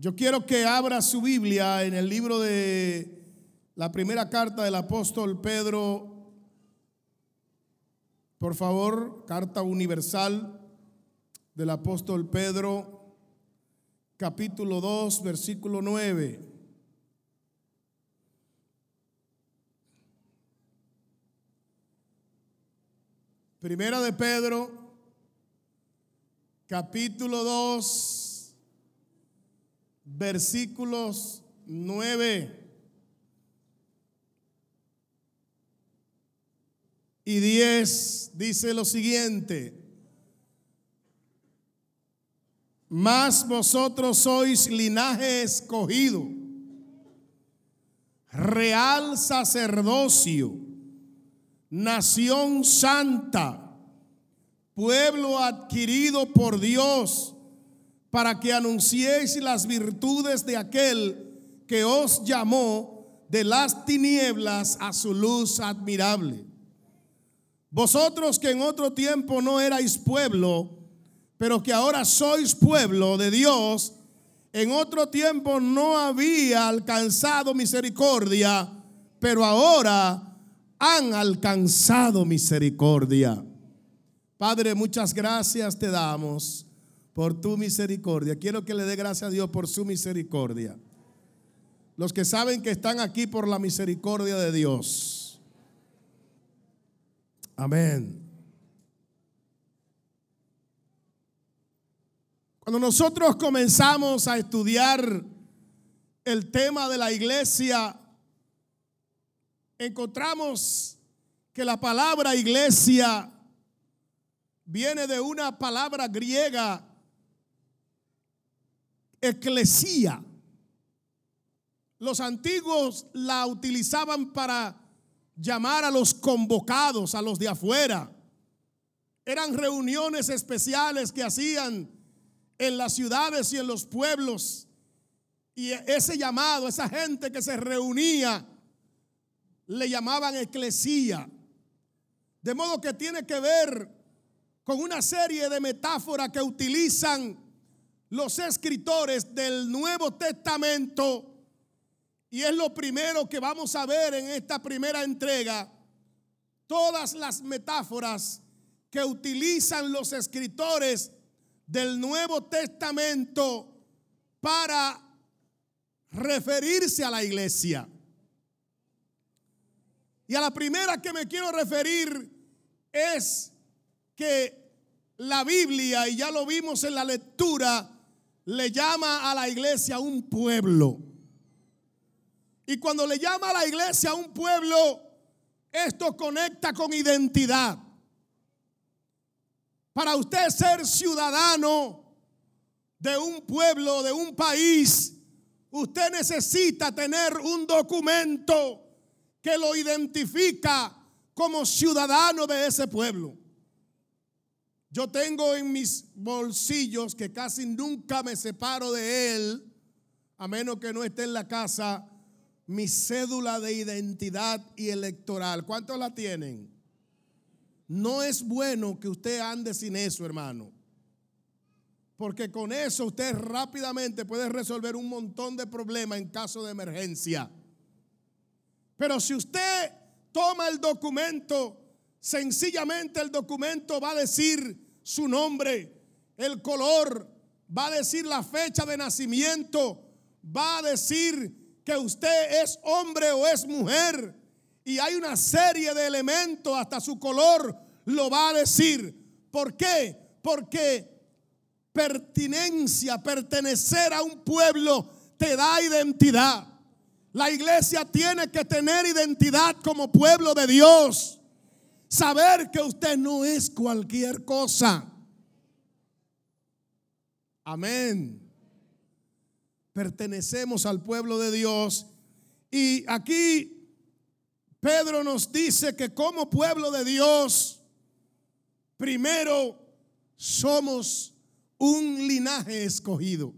Yo quiero que abra su Biblia en el libro de la primera carta del apóstol Pedro. Por favor, carta universal del apóstol Pedro, capítulo 2, versículo 9. Primera de Pedro, capítulo 2 versículos 9 y 10 dice lo siguiente. Mas vosotros sois linaje escogido, real sacerdocio, nación santa, pueblo adquirido por Dios para que anunciéis las virtudes de aquel que os llamó de las tinieblas a su luz admirable. Vosotros que en otro tiempo no erais pueblo, pero que ahora sois pueblo de Dios, en otro tiempo no había alcanzado misericordia, pero ahora han alcanzado misericordia. Padre, muchas gracias te damos por tu misericordia. Quiero que le dé gracias a Dios por su misericordia. Los que saben que están aquí por la misericordia de Dios. Amén. Cuando nosotros comenzamos a estudiar el tema de la iglesia, encontramos que la palabra iglesia viene de una palabra griega eclesía. Los antiguos la utilizaban para llamar a los convocados, a los de afuera. Eran reuniones especiales que hacían en las ciudades y en los pueblos. Y ese llamado, esa gente que se reunía, le llamaban eclesía. De modo que tiene que ver con una serie de metáforas que utilizan los escritores del Nuevo Testamento y es lo primero que vamos a ver en esta primera entrega. Todas las metáforas que utilizan los escritores del Nuevo Testamento para referirse a la iglesia. Y a la primera que me quiero referir es que la Biblia, y ya lo vimos en la lectura, le llama a la iglesia un pueblo. Y cuando le llama a la iglesia un pueblo, esto conecta con identidad. Para usted ser ciudadano de un pueblo, de un país, usted necesita tener un documento que lo identifica como ciudadano de ese pueblo. Yo tengo en mis bolsillos, que casi nunca me separo de él, a menos que no esté en la casa, mi cédula de identidad y electoral. ¿Cuántos la tienen? No es bueno que usted ande sin eso, hermano. Porque con eso usted rápidamente puede resolver un montón de problemas en caso de emergencia. Pero si usted toma el documento Sencillamente el documento va a decir su nombre, el color, va a decir la fecha de nacimiento, va a decir que usted es hombre o es mujer. Y hay una serie de elementos, hasta su color lo va a decir. ¿Por qué? Porque pertinencia, pertenecer a un pueblo te da identidad. La iglesia tiene que tener identidad como pueblo de Dios. Saber que usted no es cualquier cosa. Amén. Pertenecemos al pueblo de Dios. Y aquí Pedro nos dice que como pueblo de Dios, primero somos un linaje escogido.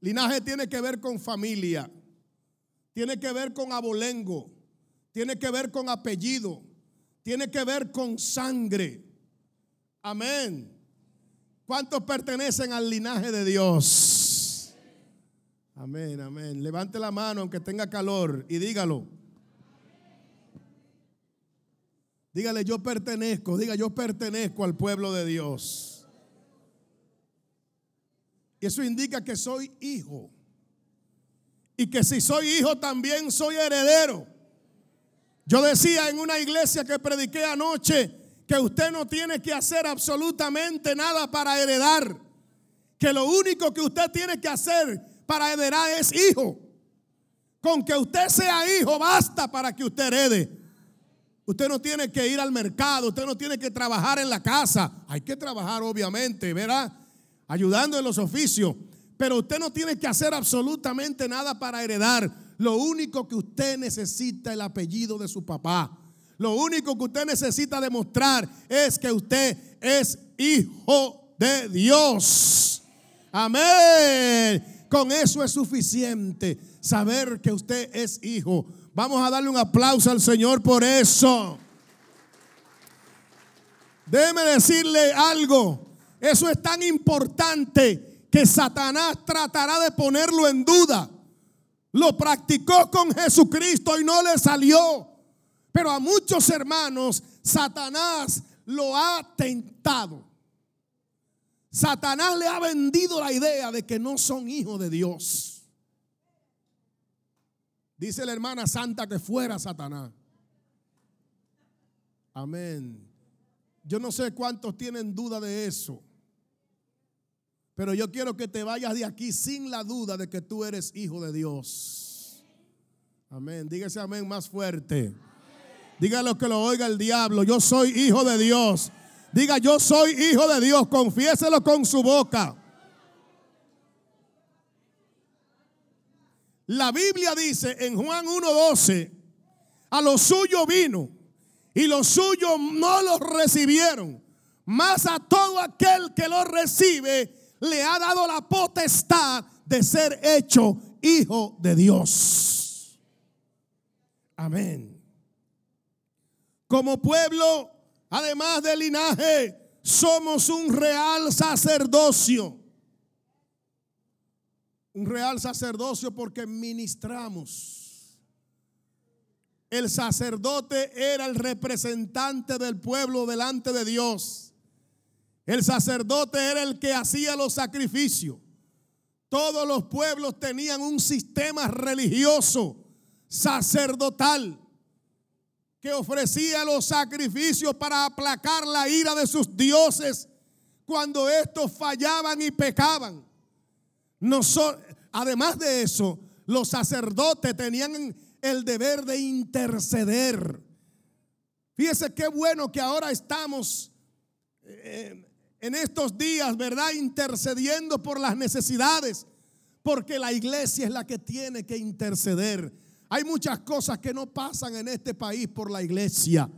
Linaje tiene que ver con familia, tiene que ver con abolengo, tiene que ver con apellido, tiene que ver con sangre. Amén. ¿Cuántos pertenecen al linaje de Dios? Amén, amén. Levante la mano aunque tenga calor y dígalo. Dígale, yo pertenezco, diga, yo pertenezco al pueblo de Dios. Y eso indica que soy hijo. Y que si soy hijo también soy heredero. Yo decía en una iglesia que prediqué anoche que usted no tiene que hacer absolutamente nada para heredar. Que lo único que usted tiene que hacer para heredar es hijo. Con que usted sea hijo basta para que usted herede. Usted no tiene que ir al mercado, usted no tiene que trabajar en la casa. Hay que trabajar, obviamente, ¿verdad? Ayudando en los oficios. Pero usted no tiene que hacer absolutamente nada para heredar. Lo único que usted necesita es el apellido de su papá. Lo único que usted necesita demostrar es que usted es hijo de Dios. Amén. Con eso es suficiente saber que usted es hijo. Vamos a darle un aplauso al Señor por eso. Déjeme decirle algo. Eso es tan importante que Satanás tratará de ponerlo en duda. Lo practicó con Jesucristo y no le salió. Pero a muchos hermanos Satanás lo ha tentado. Satanás le ha vendido la idea de que no son hijos de Dios. Dice la hermana santa que fuera Satanás. Amén. Yo no sé cuántos tienen duda de eso. Pero yo quiero que te vayas de aquí sin la duda de que tú eres hijo de Dios. Amén. Dígase amén más fuerte. Dígalo que lo oiga el diablo. Yo soy hijo de Dios. Diga, yo soy hijo de Dios. Confiéselo con su boca. La Biblia dice en Juan 1.12, a lo suyo vino y los suyos no los recibieron, mas a todo aquel que lo recibe le ha dado la potestad de ser hecho hijo de Dios. Amén. Como pueblo, además del linaje, somos un real sacerdocio un real sacerdocio porque ministramos. El sacerdote era el representante del pueblo delante de Dios. El sacerdote era el que hacía los sacrificios. Todos los pueblos tenían un sistema religioso sacerdotal que ofrecía los sacrificios para aplacar la ira de sus dioses cuando estos fallaban y pecaban además de eso, los sacerdotes tenían el deber de interceder. Fíjese qué bueno que ahora estamos eh, en estos días, ¿verdad? Intercediendo por las necesidades, porque la iglesia es la que tiene que interceder. Hay muchas cosas que no pasan en este país por la iglesia.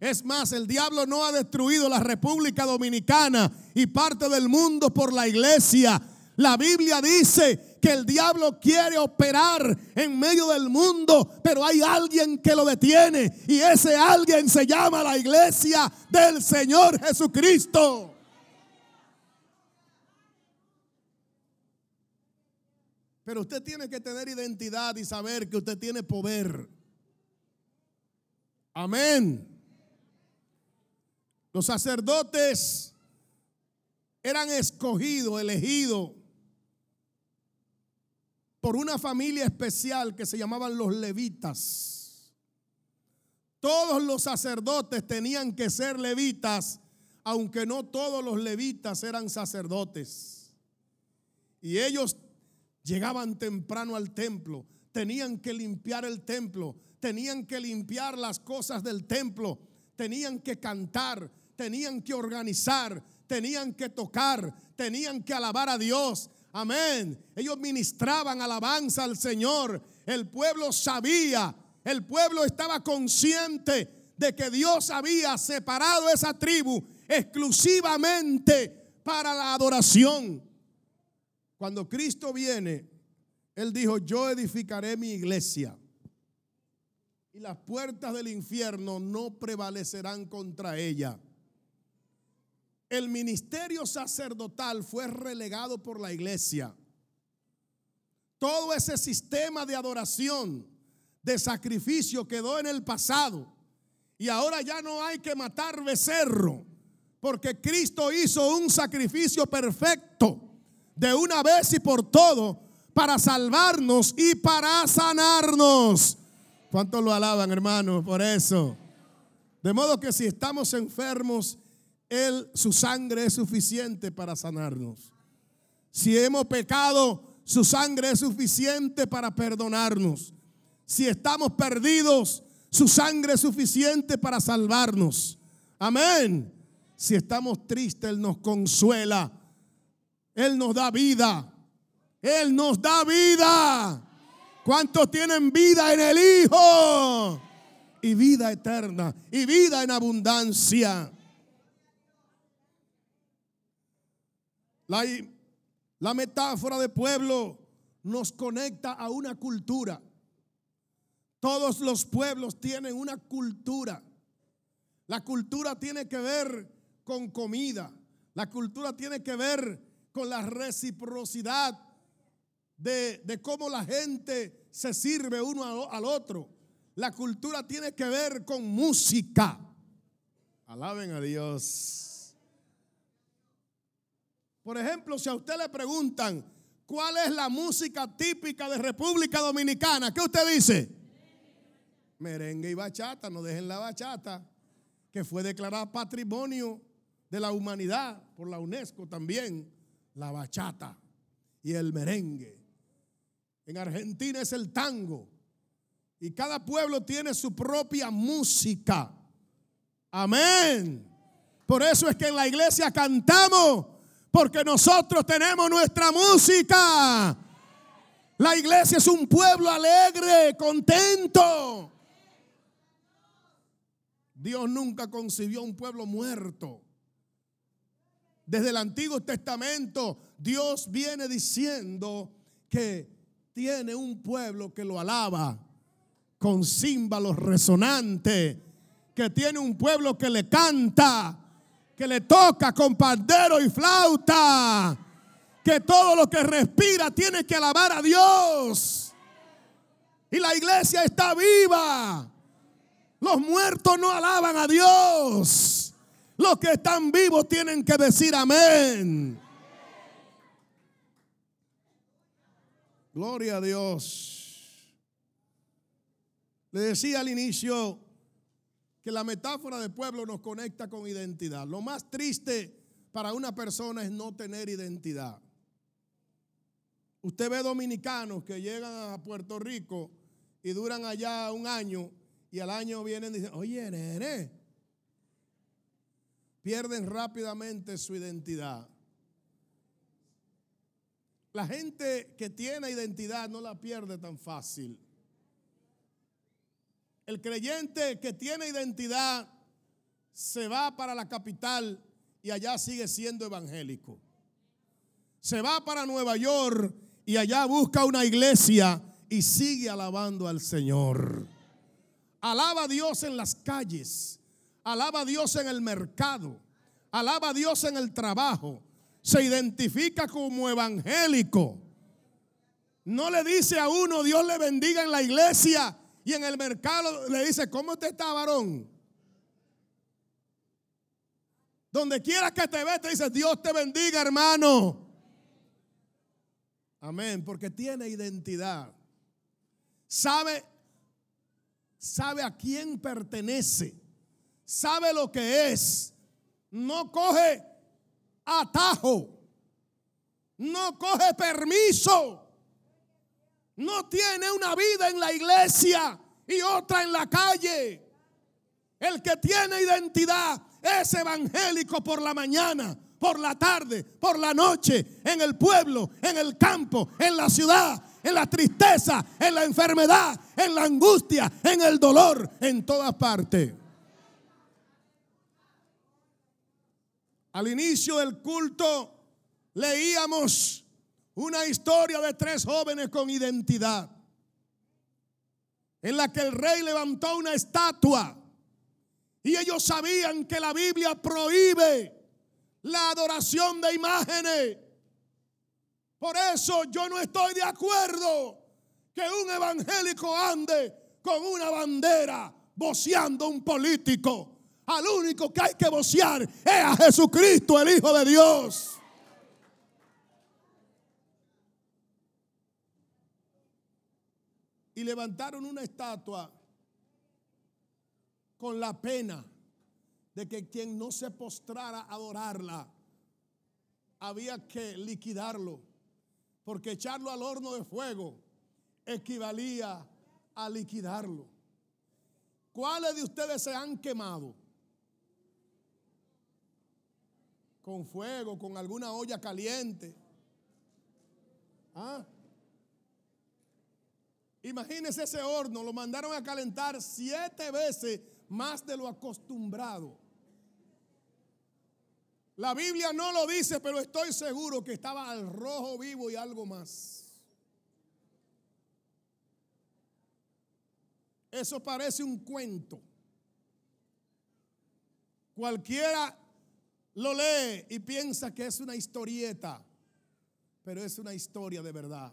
Es más, el diablo no ha destruido la República Dominicana y parte del mundo por la iglesia. La Biblia dice que el diablo quiere operar en medio del mundo, pero hay alguien que lo detiene y ese alguien se llama la iglesia del Señor Jesucristo. Pero usted tiene que tener identidad y saber que usted tiene poder. Amén. Los sacerdotes eran escogidos, elegidos por una familia especial que se llamaban los levitas. Todos los sacerdotes tenían que ser levitas, aunque no todos los levitas eran sacerdotes. Y ellos llegaban temprano al templo, tenían que limpiar el templo, tenían que limpiar las cosas del templo, tenían que cantar, tenían que organizar, tenían que tocar, tenían que alabar a Dios, Amén. Ellos ministraban alabanza al Señor. El pueblo sabía, el pueblo estaba consciente de que Dios había separado esa tribu exclusivamente para la adoración. Cuando Cristo viene, Él dijo, yo edificaré mi iglesia y las puertas del infierno no prevalecerán contra ella el ministerio sacerdotal fue relegado por la iglesia. todo ese sistema de adoración, de sacrificio quedó en el pasado. Y ahora ya no hay que matar becerro, porque Cristo hizo un sacrificio perfecto de una vez y por todo para salvarnos y para sanarnos. ¿Cuántos lo alaban, hermano? Por eso. De modo que si estamos enfermos, Él, su sangre es suficiente para sanarnos. Si hemos pecado, su sangre es suficiente para perdonarnos. Si estamos perdidos, su sangre es suficiente para salvarnos. Amén. Si estamos tristes, Él nos consuela. Él nos da vida. Él nos da vida. ¿Cuántos tienen vida en el Hijo? Y vida eterna. Y vida en abundancia. La, la metáfora de pueblo nos conecta a una cultura. Todos los pueblos tienen una cultura. La cultura tiene que ver con comida. La cultura tiene que ver con la reciprocidad de, de cómo la gente se sirve uno al otro. La cultura tiene que ver con música. Alaben a Dios. Por ejemplo, si a usted le preguntan cuál es la música típica de República Dominicana, ¿qué usted dice? Merengue y bachata, no dejen la bachata, que fue declarada patrimonio de la humanidad por la UNESCO también, la bachata y el merengue. En Argentina es el tango. Y cada pueblo tiene su propia música. Amén. Por eso es que en la iglesia cantamos porque nosotros tenemos nuestra música. La iglesia es un pueblo alegre, contento. Dios nunca concibió un pueblo muerto. Desde el Antiguo Testamento Dios viene diciendo que tiene un pueblo que lo alaba con címbalos resonantes, que tiene un pueblo que le canta, que le toca con pandero y flauta, que todo lo que respira tiene que alabar a Dios. Y la iglesia está viva. Los muertos no alaban a Dios. Los que están vivos tienen que decir amén. Gloria a Dios. Le decía al inicio que la metáfora de pueblo nos conecta con identidad. Lo más triste para una persona es no tener identidad. Usted ve dominicanos que llegan a Puerto Rico y duran allá un año y al año vienen y dicen, oye, nene, pierden rápidamente su identidad. La gente que tiene identidad no la pierde tan fácil. El creyente que tiene identidad se va para la capital y allá sigue siendo evangélico. Se va para Nueva York y allá busca una iglesia y sigue alabando al Señor. Alaba a Dios en las calles, alaba a Dios en el mercado, alaba a Dios en el trabajo. Se identifica como evangélico. No le dice a uno, Dios le bendiga en la iglesia y en el mercado le dice, ¿cómo te está, varón? Donde quiera que te ve, te dice, Dios te bendiga, hermano. Amén, porque tiene identidad. Sabe, sabe a quién pertenece. Sabe lo que es. No coge atajo. No coge permiso no tiene una vida en la iglesia y otra en la calle. El que tiene identidad es evangélico por la mañana, por la tarde, por la noche, en el pueblo, en el campo, en la ciudad, en la tristeza, en la enfermedad, en la angustia, en el dolor, en todas partes. Al inicio del culto leíamos una historia de tres jóvenes con identidad, en la que el rey levantó una estatua y ellos sabían que la Biblia prohíbe la adoración de imágenes. Por eso yo no estoy de acuerdo que un evangélico ande con una bandera voceando un político. Al único que hay que vocear es a Jesucristo, el Hijo de Dios. Y levantaron una estatua con la pena de que quien no se postrara a adorarla, había que liquidarlo, porque echarlo al horno de fuego equivalía a liquidarlo. ¿Cuáles de ustedes se han quemado? Con fuego, con alguna olla caliente. ¿Ah? Imagínense ese horno, lo mandaron a calentar siete veces más de lo acostumbrado. La Biblia no lo dice, pero estoy seguro que estaba al rojo vivo y algo más. Eso parece un cuento. Cualquiera lo lee y piensa que es una historieta, pero es una historia de verdad.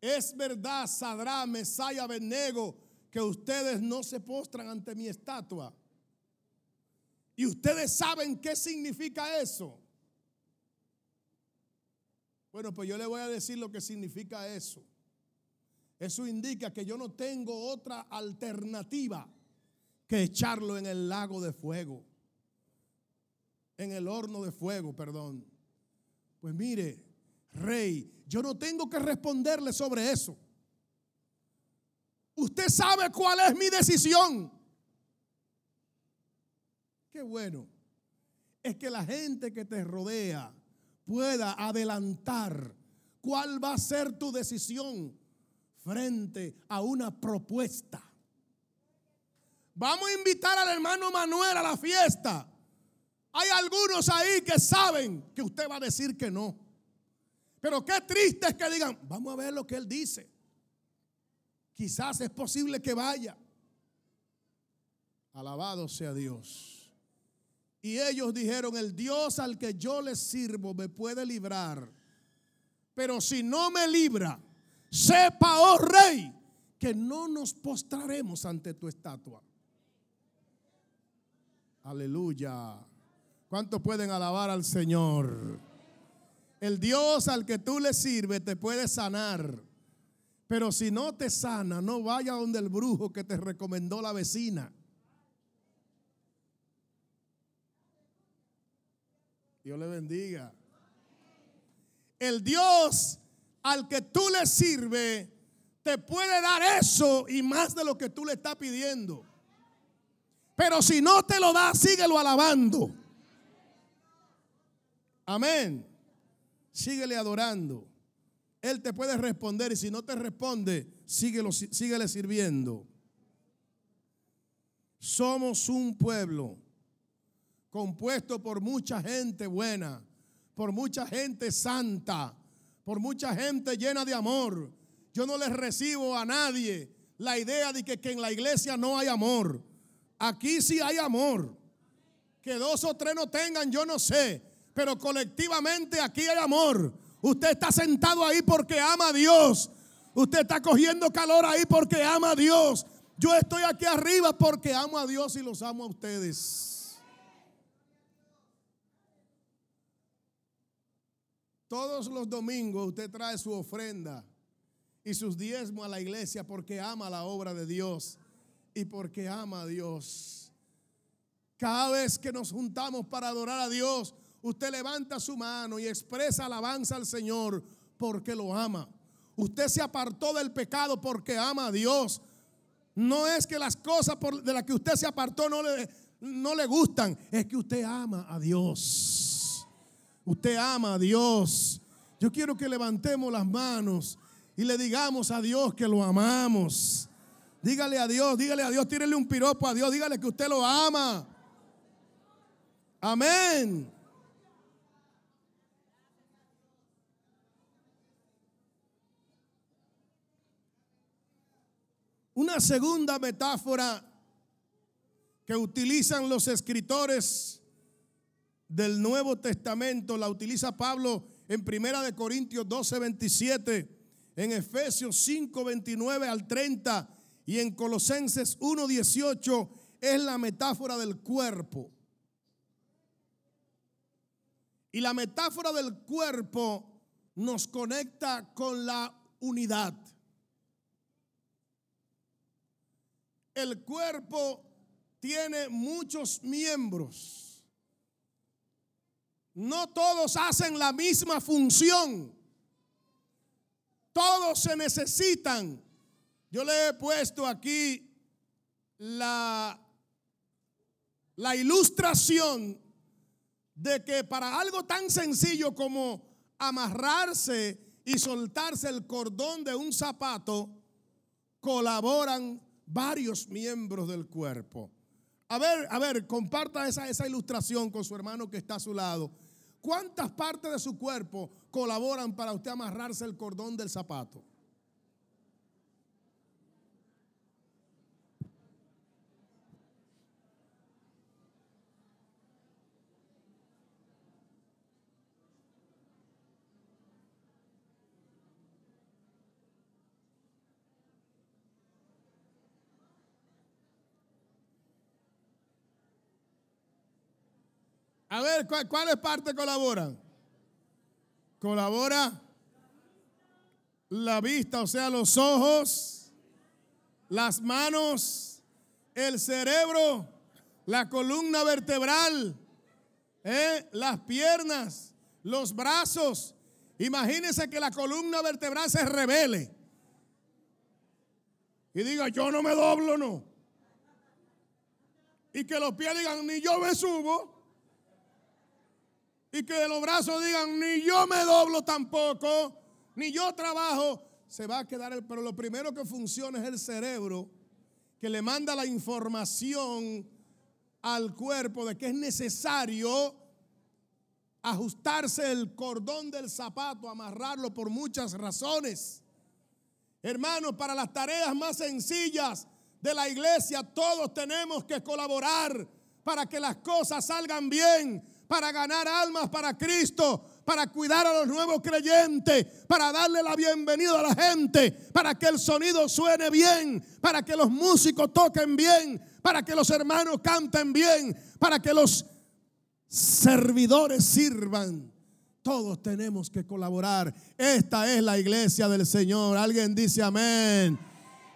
Es verdad, Sadrá, Mesaya, Benego, que ustedes no se postran ante mi estatua. Y ustedes saben qué significa eso. Bueno, pues yo le voy a decir lo que significa eso. Eso indica que yo no tengo otra alternativa que echarlo en el lago de fuego. En el horno de fuego, perdón. Pues mire, rey, yo no tengo que responderle sobre eso. Usted sabe cuál es mi decisión. Qué bueno es que la gente que te rodea pueda adelantar cuál va a ser tu decisión frente a una propuesta. Vamos a invitar al hermano Manuel a la fiesta. Hay algunos ahí que saben que usted va a decir que no. Pero qué triste es que digan, vamos a ver lo que él dice. Quizás es posible que vaya. Alabado sea Dios. Y ellos dijeron, el Dios al que yo le sirvo me puede librar. Pero si no me libra, sepa, oh rey, que no nos postraremos ante tu estatua. Aleluya. ¿Cuántos pueden alabar al Señor? El Dios al que tú le sirves te puede sanar. Pero si no te sana, no vaya donde el brujo que te recomendó la vecina. Dios le bendiga. El Dios al que tú le sirves te puede dar eso y más de lo que tú le estás pidiendo. Pero si no te lo da, síguelo alabando. Amén. Síguele adorando. Él te puede responder y si no te responde, síguelo, síguele sirviendo. Somos un pueblo compuesto por mucha gente buena, por mucha gente santa, por mucha gente llena de amor. Yo no les recibo a nadie la idea de que, que en la iglesia no hay amor. Aquí sí hay amor. Que dos o tres no tengan, yo no sé. Pero colectivamente aquí hay amor. Usted está sentado ahí porque ama a Dios. Usted está cogiendo calor ahí porque ama a Dios. Yo estoy aquí arriba porque amo a Dios y los amo a ustedes. Todos los domingos usted trae su ofrenda y sus diezmos a la iglesia porque ama la obra de Dios y porque ama a Dios. Cada vez que nos juntamos para adorar a Dios, usted levanta su mano y expresa alabanza al Señor porque lo ama. Usted se apartó del pecado porque ama a Dios. No es que las cosas de las que usted se apartó no le, no le gustan, es que usted ama a Dios. Usted ama a Dios. Yo quiero que levantemos las manos y le digamos a Dios que lo amamos. Dígale a Dios, dígale a Dios, tírele un piropo a Dios, dígale que usted lo ama. Amén. Una segunda metáfora que utilizan los escritores del Nuevo Testamento la utiliza Pablo en Primera de Corintios 12, 27, en Efesios 5, 29 al 30 y en Colosenses 1, 18 es la metáfora del cuerpo. Y la metáfora del cuerpo nos conecta con la unidad. El cuerpo tiene muchos miembros. No todos hacen la misma función. Todos se necesitan. Yo le he puesto aquí la, la ilustración de que para algo tan sencillo como amarrarse y soltarse el cordón de un zapato, colaboran varios miembros del cuerpo. A ver, a ver, comparta esa, esa ilustración con su hermano que está a su lado. ¿Cuántas partes de su cuerpo colaboran para usted amarrarse el cordón del zapato? A ver, ¿cuáles partes colaboran? Colabora la vista, o sea, los ojos, las manos, el cerebro, la columna vertebral, ¿eh? las piernas, los brazos. Imagínense que la columna vertebral se revele y diga, yo no me doblo, no. Y que los pies digan, ni yo me subo y que los brazos digan, ni yo me doblo tampoco, ni yo trabajo, se va a quedar el, pero lo primero que funciona es el cerebro que le manda la información al cuerpo de que es necesario ajustarse el cordón del zapato, amarrarlo por muchas razones. Hermanos, para las tareas más sencillas de la iglesia, todos tenemos que colaborar para que las cosas salgan bien para ganar almas para Cristo, para cuidar a los nuevos creyentes, para darle la bienvenida a la gente, para que el sonido suene bien, para que los músicos toquen bien, para que los hermanos canten bien, para que los servidores sirvan. Todos tenemos que colaborar. Esta es la iglesia del Señor. Alguien dice amén.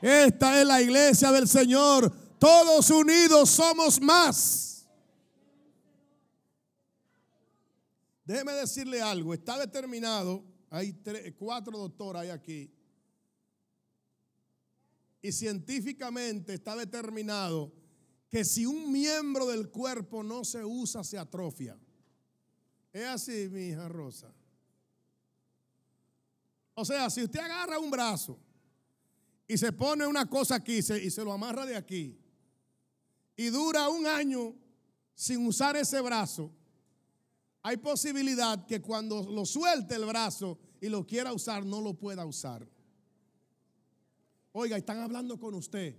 Esta es la iglesia del Señor. Todos unidos somos más. Déjeme decirle algo, está determinado, hay cuatro doctores hay aquí, y científicamente está determinado que si un miembro del cuerpo no se usa, se atrofia. Es así, mi hija Rosa. O sea, si usted agarra un brazo y se pone una cosa aquí y se lo amarra de aquí, y dura un año sin usar ese brazo, hay posibilidad que cuando lo suelte el brazo y lo quiera usar, no lo pueda usar. Oiga, están hablando con usted.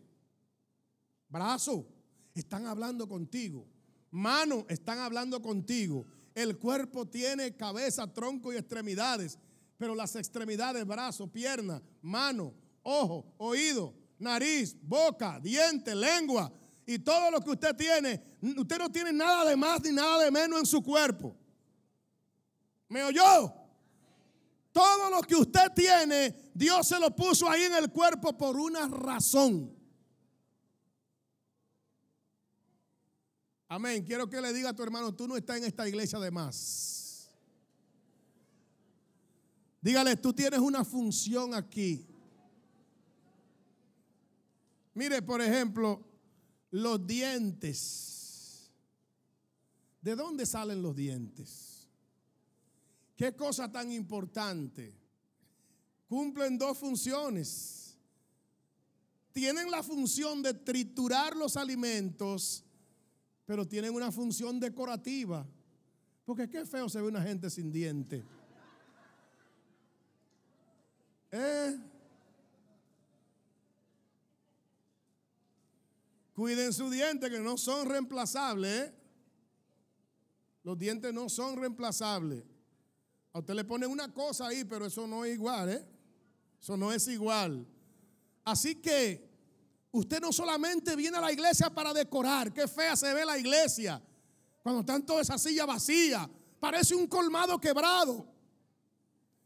Brazo, están hablando contigo. Mano, están hablando contigo. El cuerpo tiene cabeza, tronco y extremidades, pero las extremidades, brazo, pierna, mano, ojo, oído, nariz, boca, diente, lengua y todo lo que usted tiene, usted no tiene nada de más ni nada de menos en su cuerpo. ¿Me oyó? Todo lo que usted tiene, Dios se lo puso ahí en el cuerpo por una razón. Amén. Quiero que le diga a tu hermano, tú no estás en esta iglesia de más. Dígale, tú tienes una función aquí. Mire, por ejemplo, los dientes. ¿De dónde salen los dientes? Qué cosa tan importante. Cumplen dos funciones. Tienen la función de triturar los alimentos, pero tienen una función decorativa. Porque qué feo se ve una gente sin diente. ¿Eh? Cuiden su diente que no son reemplazables. ¿eh? Los dientes no son reemplazables. A usted le ponen una cosa ahí, pero eso no es igual, ¿eh? Eso no es igual. Así que usted no solamente viene a la iglesia para decorar, qué fea se ve la iglesia cuando están todas esas sillas vacías. Parece un colmado quebrado.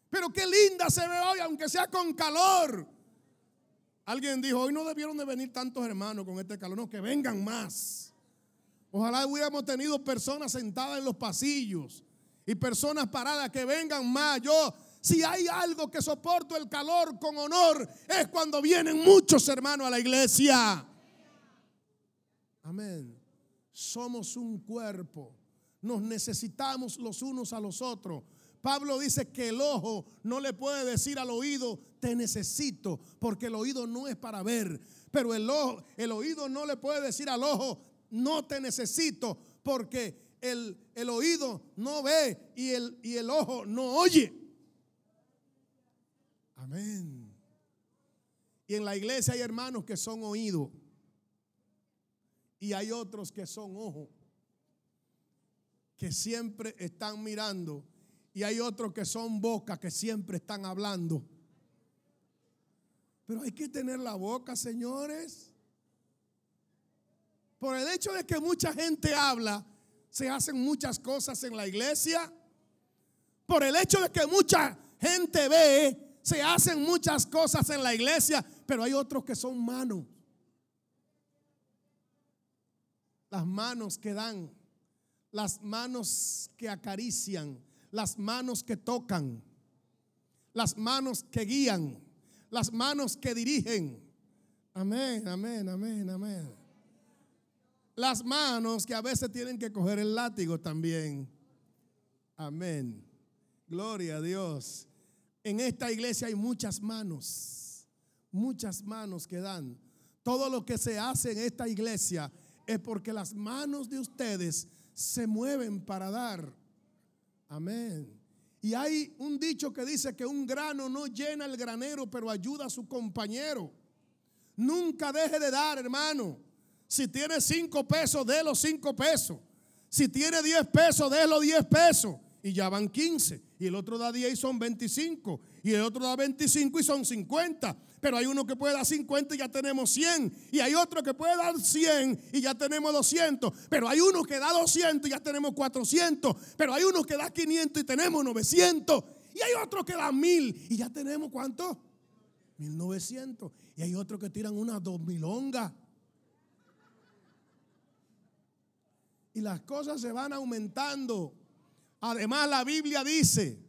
Pero qué linda se ve hoy, aunque sea con calor. Alguien dijo, hoy no debieron de venir tantos hermanos con este calor, no, que vengan más. Ojalá hubiéramos tenido personas sentadas en los pasillos y personas paradas que vengan más. Yo, si hay algo que soporto el calor con honor, es cuando vienen muchos hermanos a la iglesia. Amén. Somos un cuerpo. Nos necesitamos los unos a los otros. Pablo dice que el ojo no le puede decir al oído, te necesito, porque el oído no es para ver. Pero el, el oído no le puede decir al ojo, no te necesito, porque el, oído no ve y el, y el ojo no oye. Amén. Y en la iglesia hay hermanos que son oídos y hay otros que son ojos, que siempre están mirando y hay otros que son boca, que siempre están hablando. Pero hay que tener la boca, señores. Por el hecho de que mucha gente habla, se hacen muchas cosas en la iglesia. Por el hecho de que mucha gente ve, se hacen muchas cosas en la iglesia, pero hay otros que son manos. Las manos que dan, las manos que acarician, las manos que tocan, las manos que guían, las manos que dirigen. Amén, amén, amén, amén las manos que a veces tienen que coger el látigo también. Amén. Gloria a Dios. En esta iglesia hay muchas manos, muchas manos que dan. Todo lo que se hace en esta iglesia es porque las manos de ustedes se mueven para dar. Amén. Y hay un dicho que dice que un grano no llena el granero, pero ayuda a su compañero. Nunca deje de dar, hermano. Si tiene cinco pesos, de los cinco pesos. Si tiene diez pesos, de los diez pesos. Y ya van 15. Y el otro da 10 y son 25. Y el otro da 25 y son 50. Pero hay uno que puede dar 50 y ya tenemos 100. Y hay otro que puede dar 100 y ya tenemos 200. Pero hay uno que da 200 y ya tenemos 400. Pero hay uno que da 500 y tenemos 900. Y hay otro que da 1000 y ya tenemos cuánto? 1900. Y hay otro que tiran unas 2000 ongas. Y las cosas se van aumentando. Además, la Biblia dice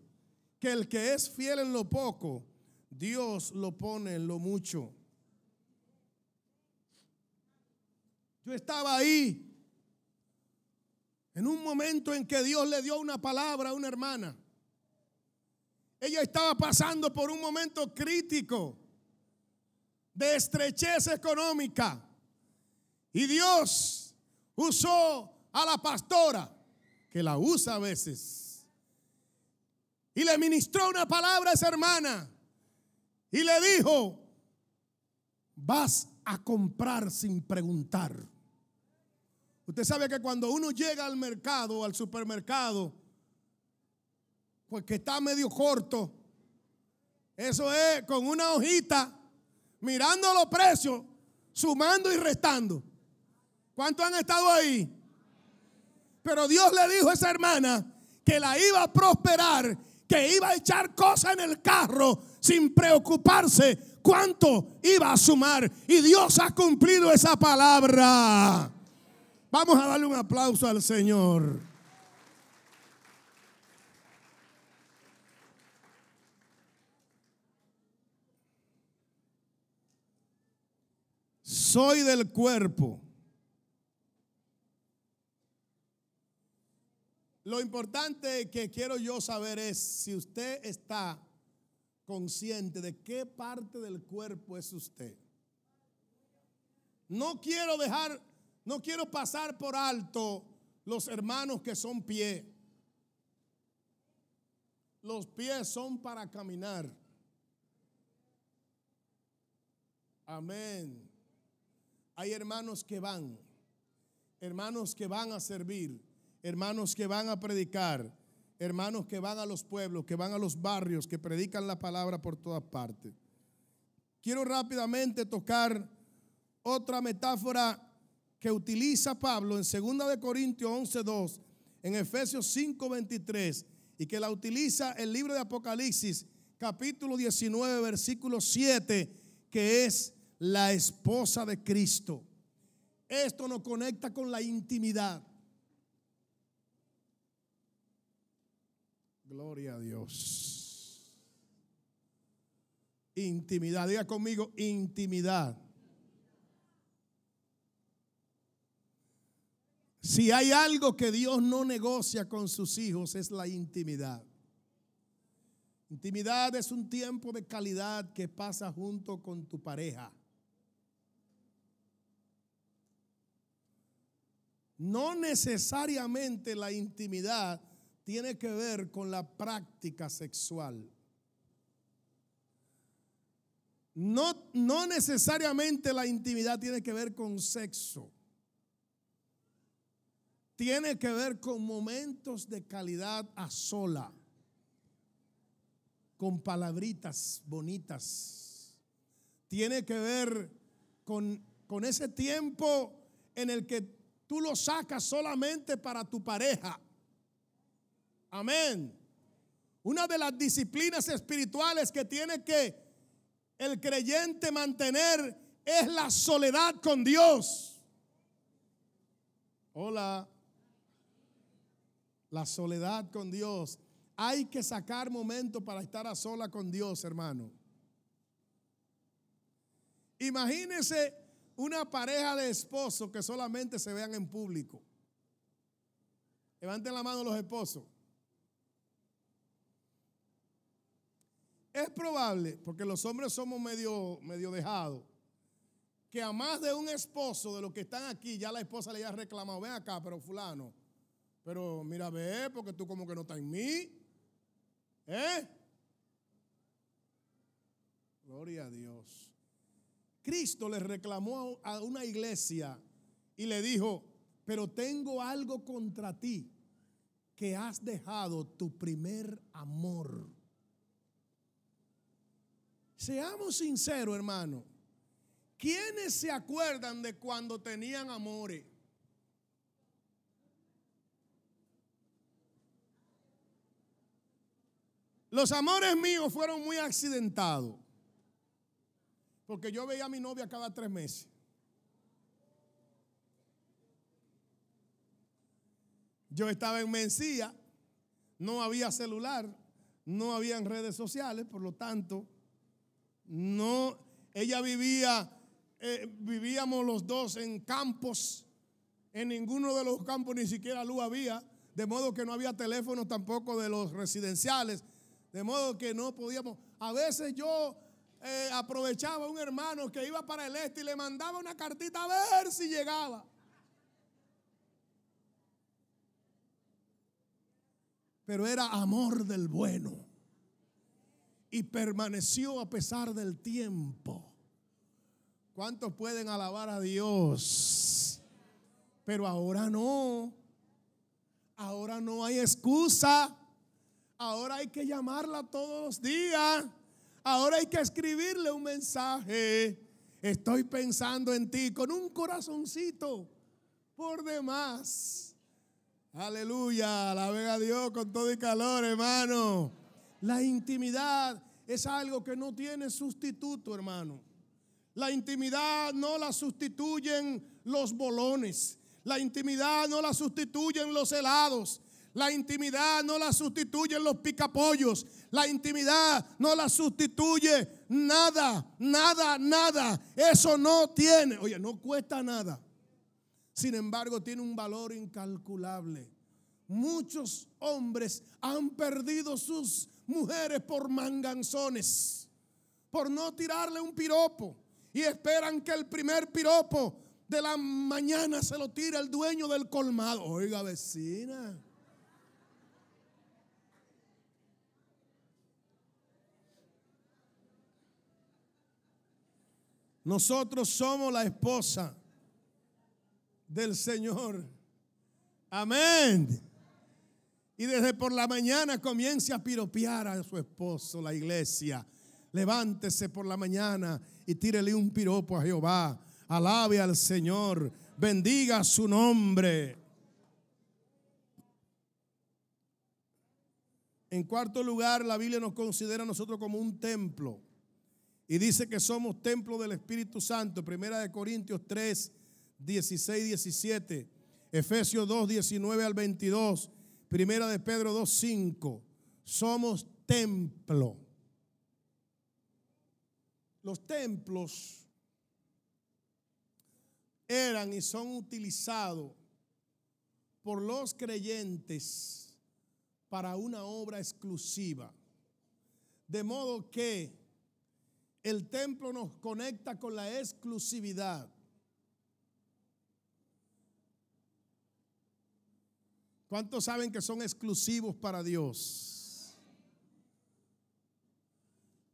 que el que es fiel en lo poco, Dios lo pone en lo mucho. Yo estaba ahí en un momento en que Dios le dio una palabra a una hermana. Ella estaba pasando por un momento crítico de estrechez económica. Y Dios usó a la pastora, que la usa a veces, y le ministró una palabra a esa hermana y le dijo, vas a comprar sin preguntar. Usted sabe que cuando uno llega al mercado, al supermercado, pues que está medio corto, eso es con una hojita, mirando los precios, sumando y restando. ¿Cuántos han estado ahí? Pero Dios le dijo a esa hermana que la iba a prosperar, que iba a echar cosas en el carro sin preocuparse cuánto iba a sumar. Y Dios ha cumplido esa palabra. Vamos a darle un aplauso al Señor. Soy del cuerpo Lo importante que quiero yo saber es si usted está consciente de qué parte del cuerpo es usted. No quiero dejar, no quiero pasar por alto los hermanos que son pie. Los pies son para caminar. Amén. Hay hermanos que van, hermanos que van a servir hermanos que van a predicar, hermanos que van a los pueblos, que van a los barrios, que predican la palabra por todas partes. Quiero rápidamente tocar otra metáfora que utiliza Pablo en 2 de Corintios 11:2, en Efesios 5:23 y que la utiliza el libro de Apocalipsis capítulo 19 versículo 7, que es la esposa de Cristo. Esto nos conecta con la intimidad. Gloria a Dios. Intimidad, diga conmigo, intimidad. Si hay algo que Dios no negocia con sus hijos es la intimidad. Intimidad es un tiempo de calidad que pasa junto con tu pareja. No necesariamente la intimidad tiene que ver con la práctica sexual. No, no necesariamente la intimidad tiene que ver con sexo. Tiene que ver con momentos de calidad a sola, con palabritas bonitas. Tiene que ver con, con ese tiempo en el que tú lo sacas solamente para tu pareja. Amén. Una de las disciplinas espirituales que tiene que el creyente mantener es la soledad con Dios. Hola. La soledad con Dios. Hay que sacar momento para estar a sola con Dios, hermano. Imagínese una pareja de esposos que solamente se vean en público. Levanten la mano los esposos. Es probable, porque los hombres somos medio, medio dejados, que a más de un esposo de los que están aquí, ya la esposa le haya reclamado, ven acá, pero fulano, pero mira, ve, porque tú como que no estás en mí. ¿Eh? Gloria a Dios. Cristo le reclamó a una iglesia y le dijo, pero tengo algo contra ti, que has dejado tu primer amor. Seamos sinceros, hermano. ¿Quiénes se acuerdan de cuando tenían amores? Los amores míos fueron muy accidentados. Porque yo veía a mi novia cada tres meses. Yo estaba en Mencía, no había celular, no había redes sociales, por lo tanto, no, ella vivía, eh, vivíamos los dos en campos, en ninguno de los campos ni siquiera luz había, de modo que no había teléfono tampoco de los residenciales. De modo que no podíamos. A veces yo eh, aprovechaba a un hermano que iba para el este y le mandaba una cartita a ver si llegaba. Pero era amor del bueno. Y permaneció a pesar del tiempo. ¿Cuántos pueden alabar a Dios? Pero ahora no. Ahora no hay excusa. Ahora hay que llamarla todos los días. Ahora hay que escribirle un mensaje. Estoy pensando en ti con un corazoncito por demás. Aleluya, la a Dios con todo y calor, hermano. La intimidad es algo que no tiene sustituto, hermano. La intimidad no la sustituyen los bolones. La intimidad no la sustituyen los helados. La intimidad no la sustituyen los picapollos. La intimidad no la sustituye nada, nada, nada. Eso no tiene, oye, no cuesta nada. Sin embargo, tiene un valor incalculable. Muchos hombres han perdido sus mujeres por manganzones, por no tirarle un piropo. Y esperan que el primer piropo de la mañana se lo tire el dueño del colmado. Oiga, vecina. Nosotros somos la esposa del Señor. Amén. Y desde por la mañana comience a piropear a su esposo, la iglesia. Levántese por la mañana y tírele un piropo a Jehová. Alabe al Señor. Bendiga su nombre. En cuarto lugar, la Biblia nos considera a nosotros como un templo. Y dice que somos templo del Espíritu Santo. Primera de Corintios 3, 16, 17. Efesios 2, 19 al 22. Primera de Pedro 2, 5. Somos templo. Los templos eran y son utilizados por los creyentes para una obra exclusiva. De modo que el templo nos conecta con la exclusividad. ¿Cuántos saben que son exclusivos para Dios?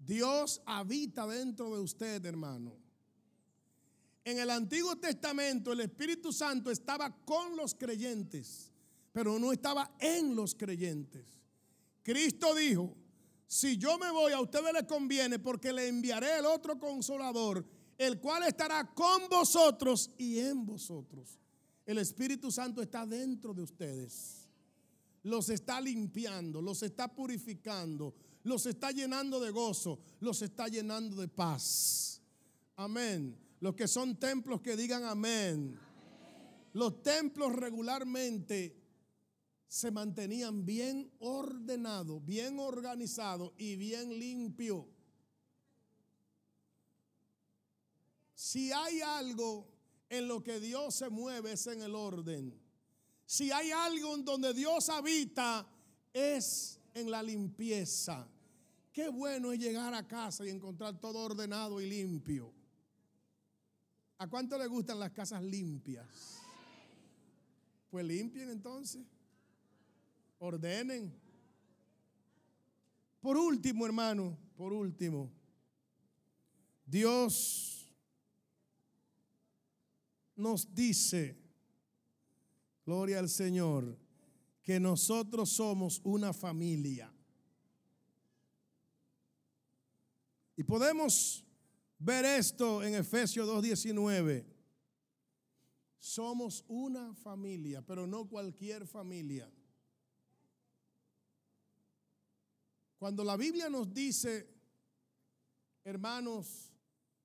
Dios habita dentro de usted, hermano. En el Antiguo Testamento el Espíritu Santo estaba con los creyentes, pero no estaba en los creyentes. Cristo dijo, si yo me voy a ustedes les conviene porque le enviaré el otro consolador, el cual estará con vosotros y en vosotros. El Espíritu Santo está dentro de ustedes. Los está limpiando, los está purificando, los está llenando de gozo, los está llenando de paz. Amén. Los que son templos que digan amén. Los templos regularmente se mantenían bien ordenados, bien organizados y bien limpios. Si hay algo en lo que Dios se mueve es en el orden. Si hay algo en donde Dios habita es en la limpieza. Qué bueno es llegar a casa y encontrar todo ordenado y limpio. ¿A cuánto le gustan las casas limpias? Pues limpien entonces. Ordenen. Por último, hermano, por último, Dios nos dice, gloria al Señor, que nosotros somos una familia. Y podemos ver esto en Efesios 2.19. Somos una familia, pero no cualquier familia. Cuando la Biblia nos dice, hermanos,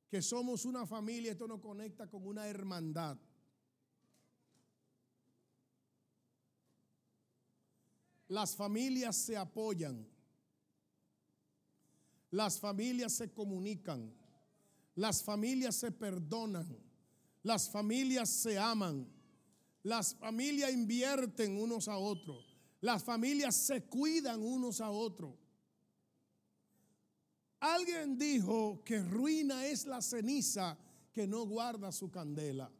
que somos una familia, esto nos conecta con una hermandad. Las familias se apoyan. Las familias se comunican. Las familias se perdonan. Las familias se aman. Las familias invierten unos a otros. Las familias se cuidan unos a otros. Alguien dijo que ruina es la ceniza que no guarda su candela.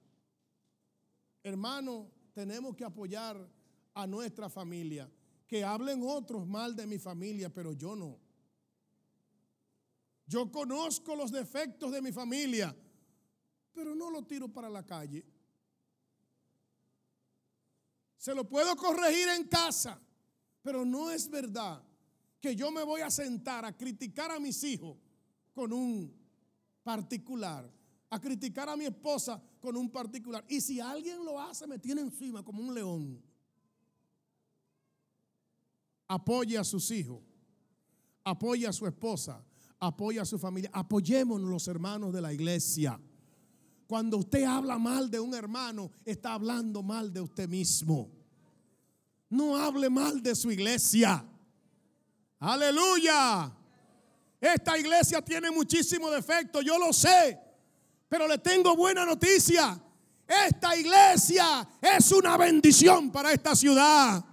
Hermano, tenemos que apoyar a nuestra familia. Que hablen otros mal de mi familia, pero yo no. Yo conozco los defectos de mi familia, pero no lo tiro para la calle. Se lo puedo corregir en casa, pero no es verdad que yo me voy a sentar a criticar a mis hijos con un particular, a criticar a mi esposa con un particular. Y si alguien lo hace, me tiene encima como un león. Apoye a sus hijos, apoye a su esposa, apoye a su familia. Apoyémonos los hermanos de la iglesia. Cuando usted habla mal de un hermano, está hablando mal de usted mismo. No hable mal de su iglesia. Aleluya. Esta iglesia tiene muchísimo defecto, yo lo sé, pero le tengo buena noticia. Esta iglesia es una bendición para esta ciudad.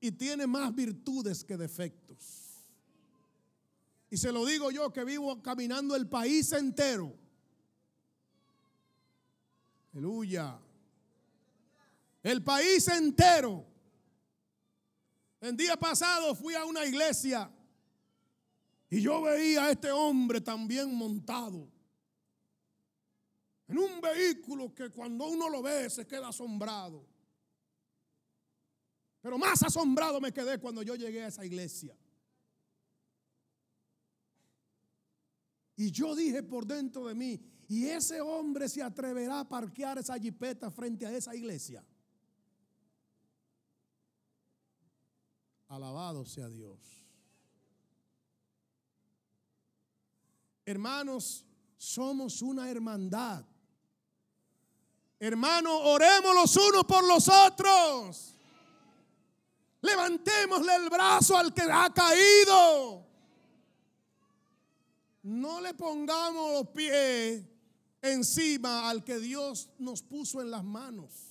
Y tiene más virtudes que defectos. Y se lo digo yo que vivo caminando el país entero. Aleluya. El país entero el día pasado fui a una iglesia y yo veía a este hombre también montado en un vehículo que cuando uno lo ve se queda asombrado. Pero más asombrado me quedé cuando yo llegué a esa iglesia. Y yo dije por dentro de mí, ¿y ese hombre se atreverá a parquear esa jipeta frente a esa iglesia? Alabado sea Dios. Hermanos, somos una hermandad. Hermanos, oremos los unos por los otros. Levantémosle el brazo al que ha caído. No le pongamos los pies encima al que Dios nos puso en las manos.